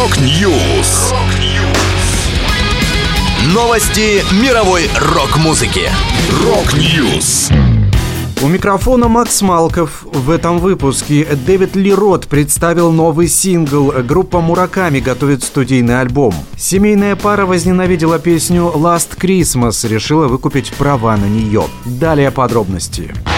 Rock News. Новости мировой рок-музыки. Rock News. У микрофона Макс Малков. В этом выпуске Дэвид Ли Рот представил новый сингл. Группа Мураками готовит студийный альбом. Семейная пара возненавидела песню «Last Christmas», решила выкупить права на нее. Далее подробности. Подробности.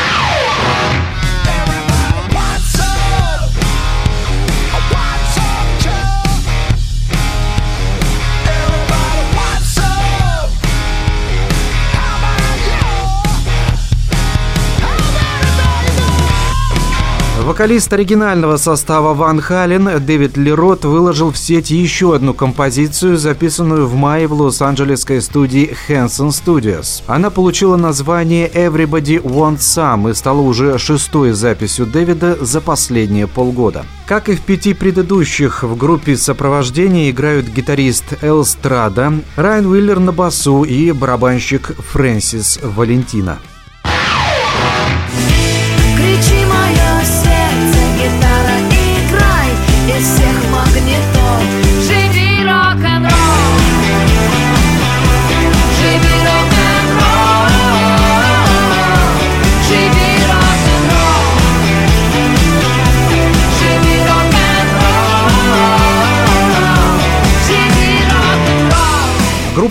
Вокалист оригинального состава Ван Хален Дэвид Лерот выложил в сеть еще одну композицию, записанную в мае в лос-анджелесской студии Hanson Studios. Она получила название Everybody Wants Some и стала уже шестой записью Дэвида за последние полгода. Как и в пяти предыдущих, в группе сопровождения играют гитарист Эл Страда, Райан Уиллер на басу и барабанщик Фрэнсис Валентина.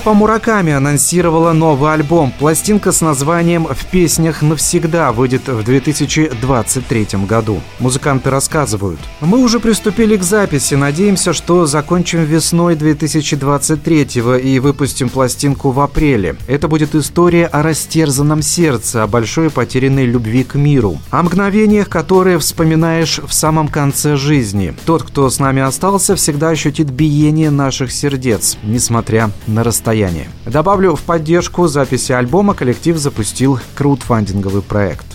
Группа Мураками анонсировала новый альбом. Пластинка с названием «В песнях навсегда» выйдет в 2023 году. Музыканты рассказывают. Мы уже приступили к записи. Надеемся, что закончим весной 2023 и выпустим пластинку в апреле. Это будет история о растерзанном сердце, о большой потерянной любви к миру. О мгновениях, которые вспоминаешь в самом конце жизни. Тот, кто с нами остался, всегда ощутит биение наших сердец, несмотря на расстояние расстоянии. Добавлю, в поддержку записи альбома коллектив запустил краудфандинговый проект.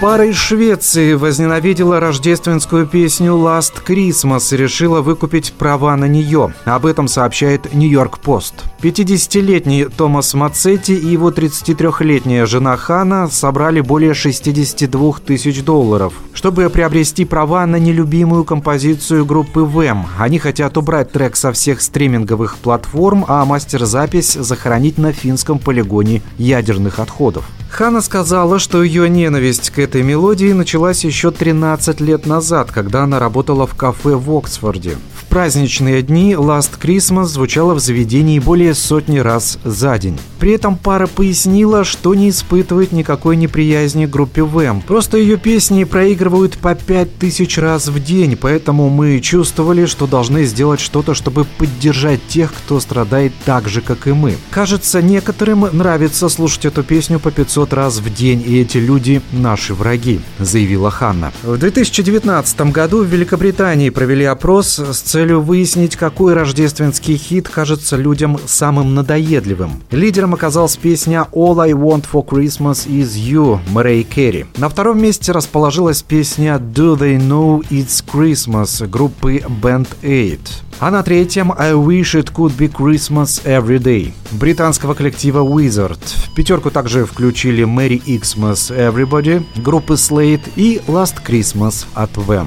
Пара из Швеции возненавидела рождественскую песню «Last Christmas» и решила выкупить права на нее. Об этом сообщает «Нью-Йорк Пост». 50-летний Томас Мацетти и его 33-летняя жена Хана собрали более 62 тысяч долларов, чтобы приобрести права на нелюбимую композицию группы ВЭМ. Они хотят убрать трек со всех стриминговых платформ, а мастер-запись захоронить на финском полигоне ядерных отходов. Хана сказала, что ее ненависть к этой мелодии началась еще 13 лет назад, когда она работала в кафе в Оксфорде праздничные дни Last Christmas звучала в заведении более сотни раз за день. При этом пара пояснила, что не испытывает никакой неприязни к группе Вэм. Просто ее песни проигрывают по пять тысяч раз в день, поэтому мы чувствовали, что должны сделать что-то, чтобы поддержать тех, кто страдает так же, как и мы. Кажется, некоторым нравится слушать эту песню по 500 раз в день, и эти люди – наши враги, заявила Ханна. В 2019 году в Великобритании провели опрос с целью целью выяснить, какой рождественский хит кажется людям самым надоедливым. Лидером оказалась песня «All I Want for Christmas is You» Мэрэй Керри. На втором месте расположилась песня «Do They Know It's Christmas» группы Band 8. А на третьем «I Wish It Could Be Christmas Every Day» британского коллектива Wizard. В пятерку также включили «Merry Xmas Everybody» группы Slate и «Last Christmas» от Them.